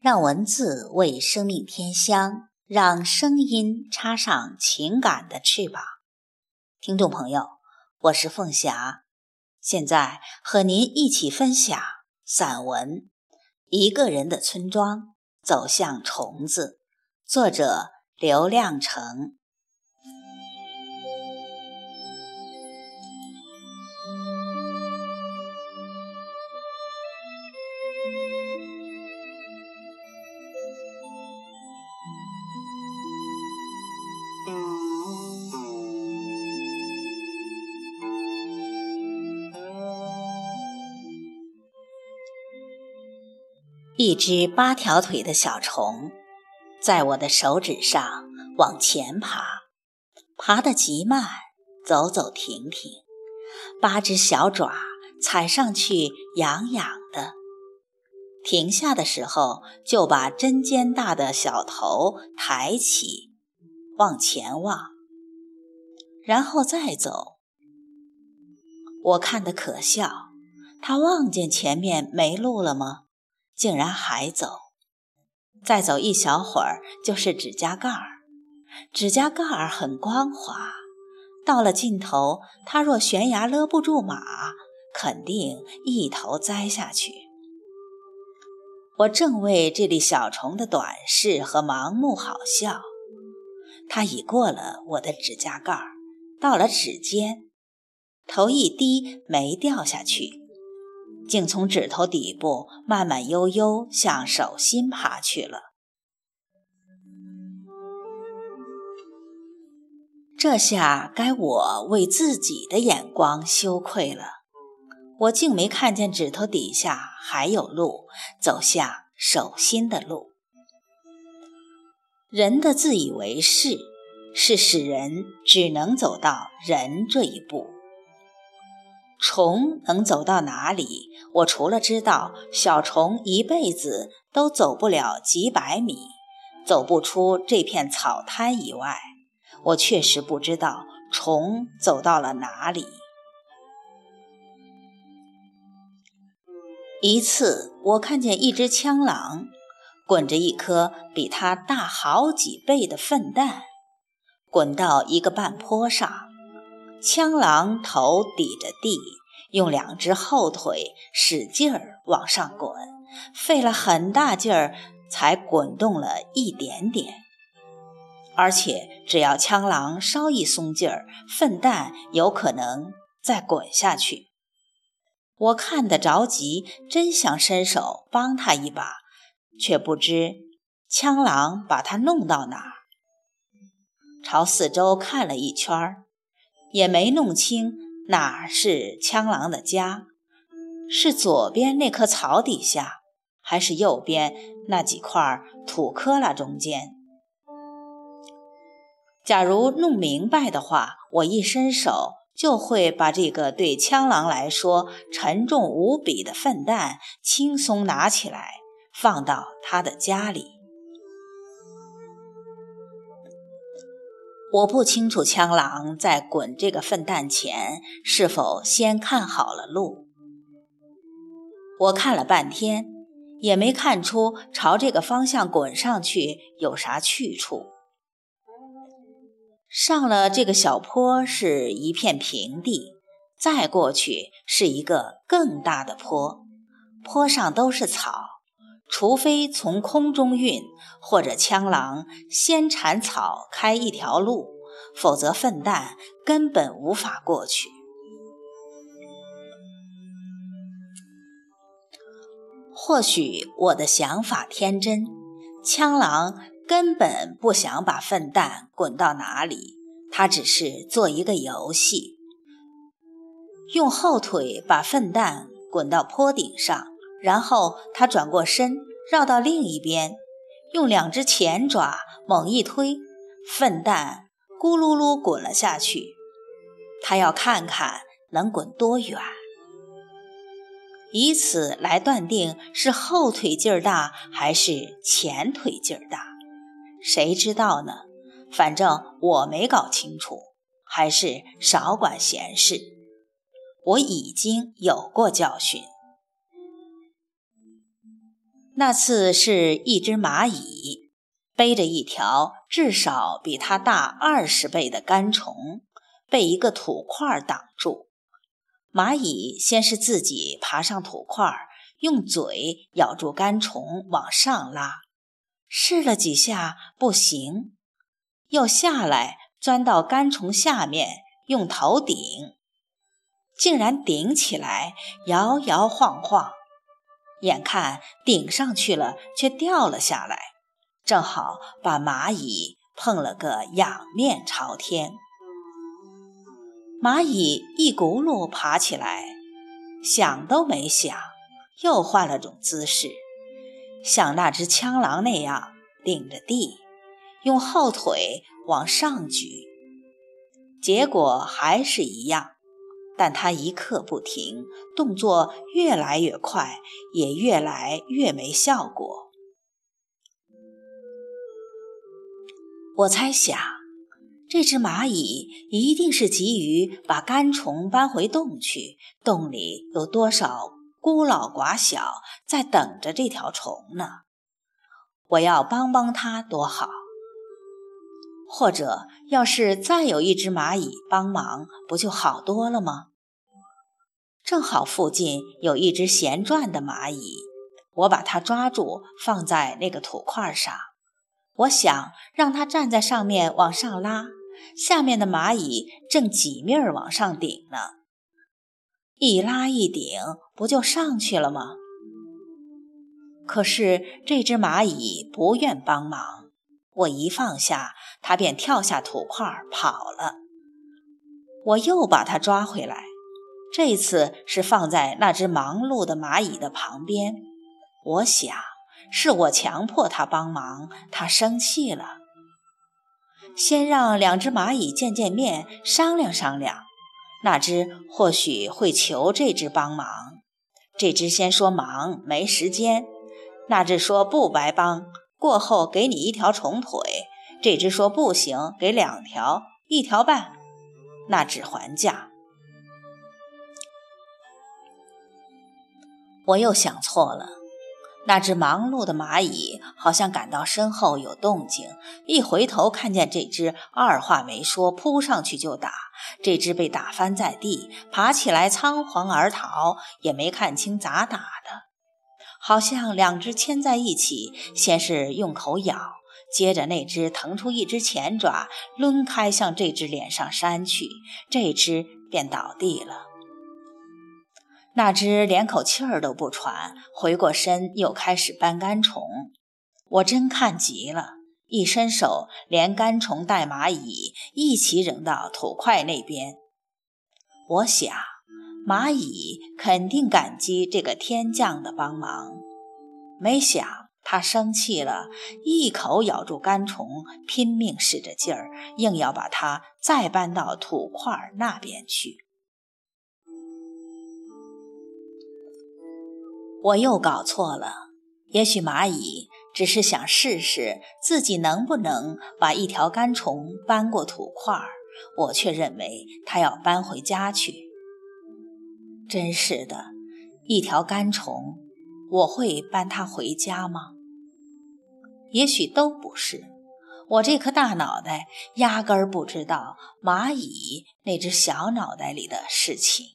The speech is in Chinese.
让文字为生命添香，让声音插上情感的翅膀。听众朋友，我是凤霞，现在和您一起分享散文《一个人的村庄走向虫子》，作者刘亮程。一只八条腿的小虫，在我的手指上往前爬，爬得极慢，走走停停，八只小爪踩上去痒痒的。停下的时候，就把针尖大的小头抬起，往前望，然后再走。我看得可笑，他望见前面没路了吗？竟然还走，再走一小会儿就是指甲盖儿，指甲盖儿很光滑，到了尽头，它若悬崖勒不住马，肯定一头栽下去。我正为这粒小虫的短视和盲目好笑，它已过了我的指甲盖儿，到了指尖，头一低没掉下去。竟从指头底部慢慢悠悠向手心爬去了。这下该我为自己的眼光羞愧了。我竟没看见指头底下还有路，走向手心的路。人的自以为是，是使人只能走到人这一步。虫能走到哪里？我除了知道小虫一辈子都走不了几百米，走不出这片草滩以外，我确实不知道虫走到了哪里。一次，我看见一只枪狼滚着一颗比它大好几倍的粪蛋，滚到一个半坡上。枪狼头抵着地，用两只后腿使劲儿往上滚，费了很大劲儿才滚动了一点点。而且只要枪狼稍一松劲儿，粪蛋有可能再滚下去。我看得着急，真想伸手帮他一把，却不知枪狼把他弄到哪儿。朝四周看了一圈儿。也没弄清哪是枪狼的家，是左边那棵草底下，还是右边那几块土坷垃中间？假如弄明白的话，我一伸手就会把这个对枪狼来说沉重无比的粪蛋轻松拿起来，放到他的家里。我不清楚枪狼在滚这个粪蛋前是否先看好了路。我看了半天，也没看出朝这个方向滚上去有啥去处。上了这个小坡是一片平地，再过去是一个更大的坡，坡上都是草。除非从空中运，或者枪狼先铲草开一条路，否则粪蛋根本无法过去。或许我的想法天真，枪狼根本不想把粪蛋滚到哪里，他只是做一个游戏，用后腿把粪蛋滚到坡顶上。然后他转过身，绕到另一边，用两只前爪猛一推，粪蛋咕噜噜滚了下去。他要看看能滚多远，以此来断定是后腿劲儿大还是前腿劲儿大。谁知道呢？反正我没搞清楚，还是少管闲事。我已经有过教训。那次是一只蚂蚁背着一条至少比它大二十倍的干虫，被一个土块挡住。蚂蚁先是自己爬上土块，用嘴咬住干虫往上拉，试了几下不行，又下来钻到干虫下面，用头顶，竟然顶起来，摇摇晃晃。眼看顶上去了，却掉了下来，正好把蚂蚁碰了个仰面朝天。蚂蚁一骨碌爬起来，想都没想，又换了种姿势，像那只枪狼那样顶着地，用后腿往上举。结果还是一样。但他一刻不停，动作越来越快，也越来越没效果。我猜想，这只蚂蚁一定是急于把干虫搬回洞去，洞里有多少孤老寡小在等着这条虫呢？我要帮帮它多好！或者，要是再有一只蚂蚁帮忙，不就好多了吗？正好附近有一只闲转的蚂蚁，我把它抓住，放在那个土块上。我想让它站在上面往上拉，下面的蚂蚁正挤命儿往上顶呢。一拉一顶，不就上去了吗？可是这只蚂蚁不愿帮忙，我一放下，它便跳下土块跑了。我又把它抓回来。这次是放在那只忙碌的蚂蚁的旁边，我想是我强迫他帮忙，他生气了。先让两只蚂蚁见见面，商量商量，那只或许会求这只帮忙。这只先说忙没时间，那只说不白帮，过后给你一条虫腿。这只说不行，给两条，一条半，那只还价。我又想错了，那只忙碌的蚂蚁好像感到身后有动静，一回头看见这只，二话没说扑上去就打。这只被打翻在地，爬起来仓皇而逃，也没看清咋打的，好像两只牵在一起，先是用口咬，接着那只腾出一只前爪，抡开向这只脸上扇去，这只便倒地了。那只连口气儿都不喘，回过身又开始搬干虫。我真看急了，一伸手，连干虫带蚂蚁一起扔到土块那边。我想，蚂蚁肯定感激这个天降的帮忙。没想它生气了，一口咬住干虫，拼命使着劲儿，硬要把它再搬到土块那边去。我又搞错了，也许蚂蚁只是想试试自己能不能把一条干虫搬过土块，我却认为它要搬回家去。真是的，一条干虫，我会搬它回家吗？也许都不是，我这颗大脑袋压根儿不知道蚂蚁那只小脑袋里的事情。